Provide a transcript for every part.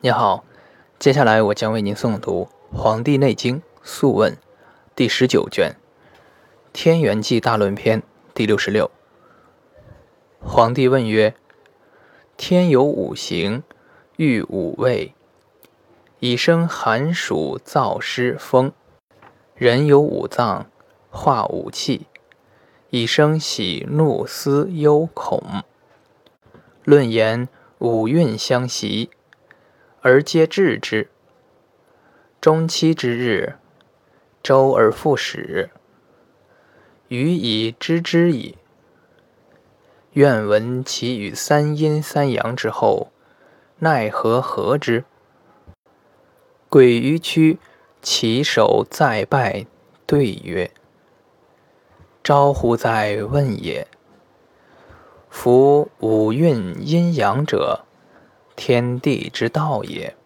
你好，接下来我将为您诵读《黄帝内经·素问》第十九卷《天元纪大论篇》第六十六。皇帝问曰：“天有五行，育五味，以生寒暑燥湿风；人有五脏，化五气，以生喜怒思忧恐。论言五运相袭。”而皆治之。中期之日，周而复始，予以知之矣。愿闻其与三阴三阳之后，奈何合之？鬼于屈，其手再拜，对曰：“招乎在？问也。夫五运阴阳者。”天地之道也，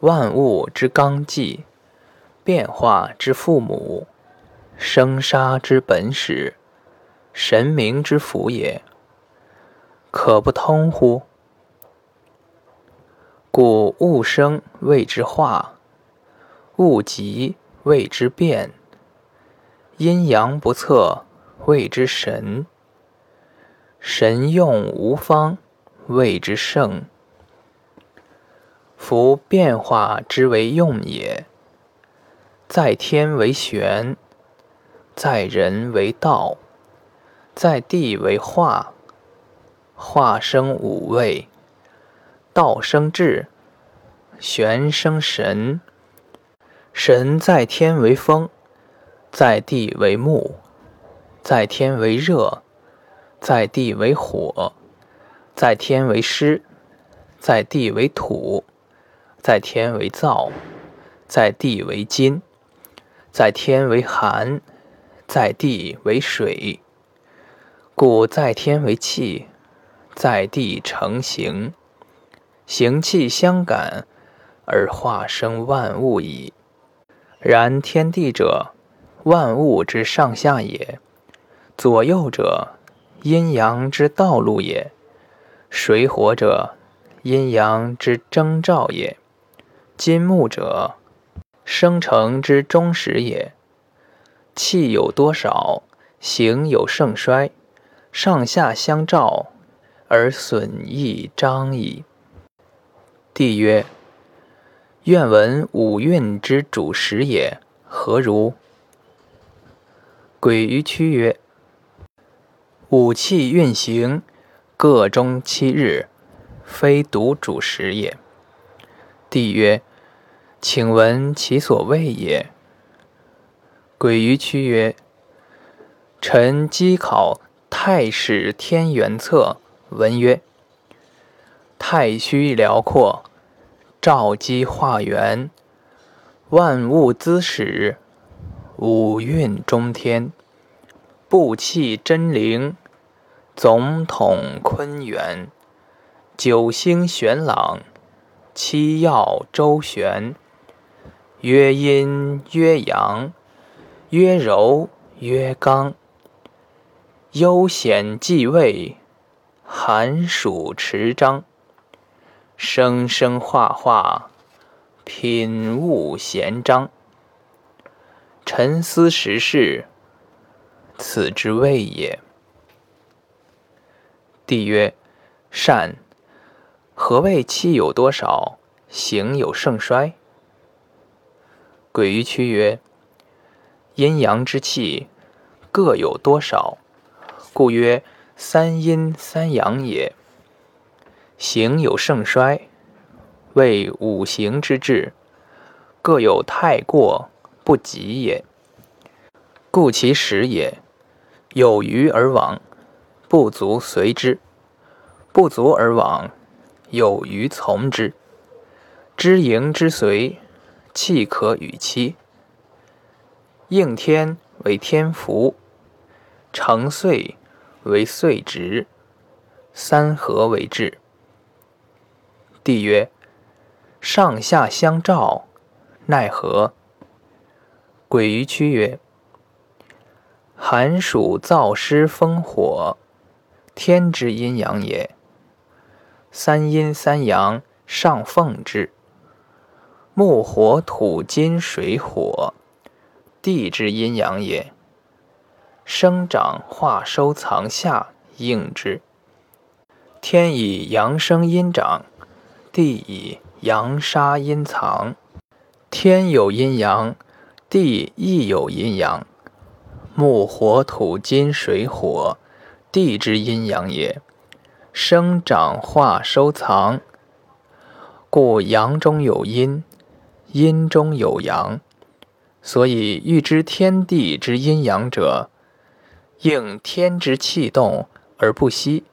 万物之纲纪，变化之父母，生杀之本始，神明之福也。可不通乎？故物生谓之化，物极谓之变，阴阳不测谓之神，神用无方谓之圣。夫变化之为用也，在天为玄，在人为道，在地为化。化生五味，道生智，玄生神。神在天为风，在地为木，在天为热，在地为火，在天为湿，在地为土。在天为燥，在地为金；在天为寒，在地为水。故在天为气，在地成形。形气相感，而化生万物矣。然天地者，万物之上下也；左右者，阴阳之道路也；水火者，阴阳之征兆也。金木者，生成之终始也。气有多少，形有盛衰，上下相照，而损益彰矣。帝曰：愿闻五运之主时也，何如？鬼于屈曰：五气运行，各中七日，非独主时也。帝曰。请闻其所谓也。鬼于屈曰：“臣稽考《太史天元策》，闻曰：太虚辽阔，照基化元，万物滋始，五运中天，布气真灵，总统坤元，九星玄朗，七曜周旋。”曰阴曰阳，曰柔曰刚，悠显继位，寒暑持章，生生化化，品物闲章。沉思时事，此之谓也。帝曰：善。何谓气有多少，形有盛衰？鬼于屈曰：“阴阳之气各有多少，故曰三阴三阳也。形有盛衰，谓五行之志，各有太过不及也。故其始也，有余而往，不足随之；不足而往，有余从之。知盈之随。”气可与期，应天为天福，成岁为岁值，三合为治。帝曰：上下相照，奈何？鬼于屈曰：寒暑燥湿风火，天之阴阳也。三阴三阳，上奉之。木火土金水火，地之阴阳也。生长化收藏下应之。天以阳生阴长，地以阳杀阴藏。天有阴阳，地亦有阴阳。木火土金水火，地之阴阳也。生长化收藏，故阳中有阴，阴中有阳。所以欲知天地之阴阳者，应天之气动而不息，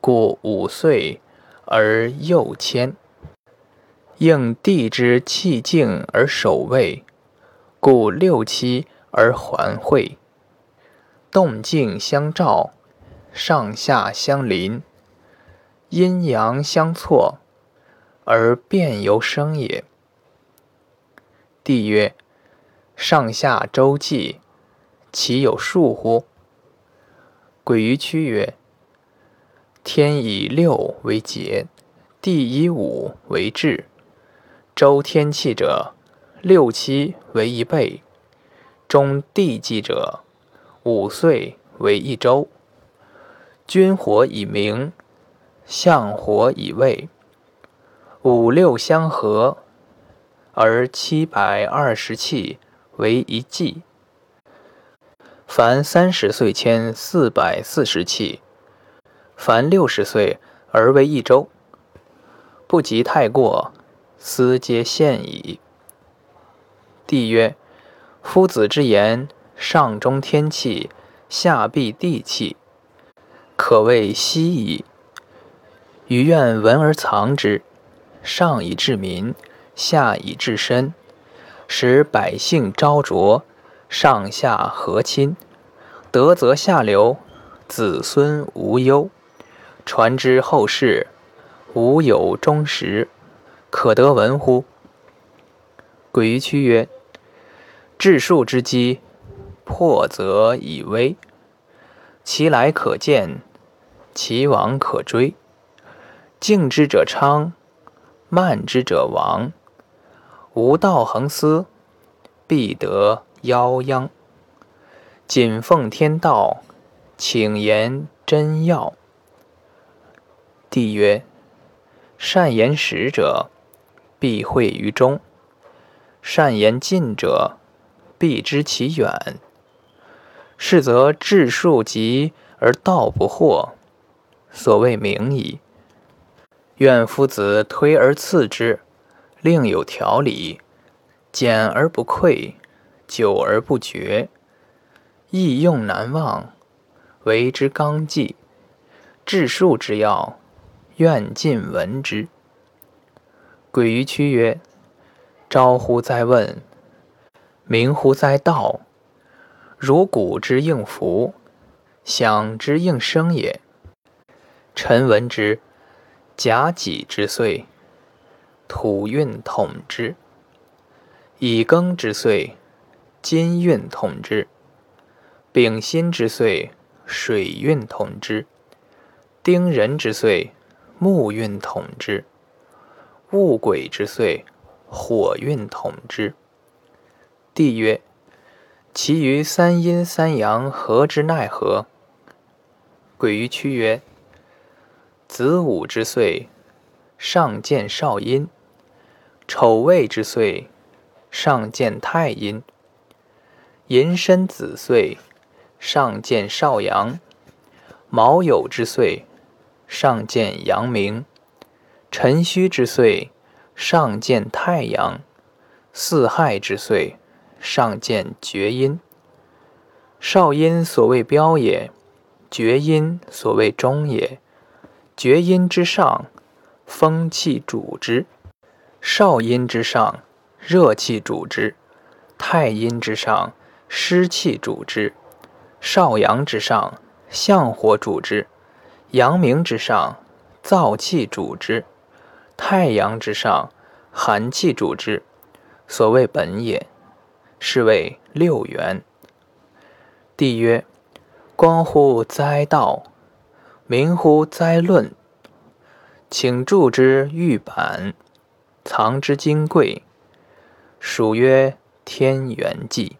故五岁而幼迁；应地之气静而守卫，故六七而环会。动静相照。上下相邻，阴阳相错，而变由生也。帝曰：上下周纪，其有数乎？鬼于屈曰：天以六为节，地以五为治。周天气者，六七为一倍；中地纪者，五岁为一周。君火以明，相火以卫，五六相合，而七百二十气为一纪。凡三十岁迁四百四十气，凡六十岁而为一周。不及太过，斯皆现矣。帝曰：夫子之言，上中天气，下必地气。可谓希矣。余愿闻而藏之，上以治民，下以治身，使百姓昭卓，上下和亲，德则下流，子孙无忧，传之后世，无有终时，可得闻乎？鬼于屈曰：治术之机，破则以威，其来可见。其往可追，敬之者昌，慢之者亡。无道恒思，必得夭殃。谨奉天道，请言真要。帝曰：善言实者，必会于中；善言近者，必知其远。是则治数极而道不惑。所谓明矣。愿夫子推而次之，另有条理，简而不匮，久而不绝，易用难忘，为之纲纪。治术之要，愿尽闻之。鬼于屈曰：招乎哉问！明乎哉道！如鼓之应符，响之应声也。臣闻之，甲己之岁，土运统之；乙庚之岁，金运统之；丙辛之岁，水运统之；丁壬之岁，木运统之；戊癸之岁，火运统之。帝曰：其余三阴三阳，何之奈何？鬼于屈曰。子午之岁，上见少阴；丑未之岁，上见太阴；寅申子岁，上见少阳；卯酉之岁，上见阳明；辰戌之岁，上见太阳；巳亥之岁，上见厥阴。少阴所谓标也，厥阴所谓中也。厥阴之上，风气主之；少阴之上，热气主之；太阴之上，湿气主之；少阳之上，相火主之；阳明之上，燥气主之；太阳之上，寒气主之。所谓本也，是谓六元。帝曰：光乎哉道！明乎哉论！请注之玉板，藏之金贵，属曰天元纪。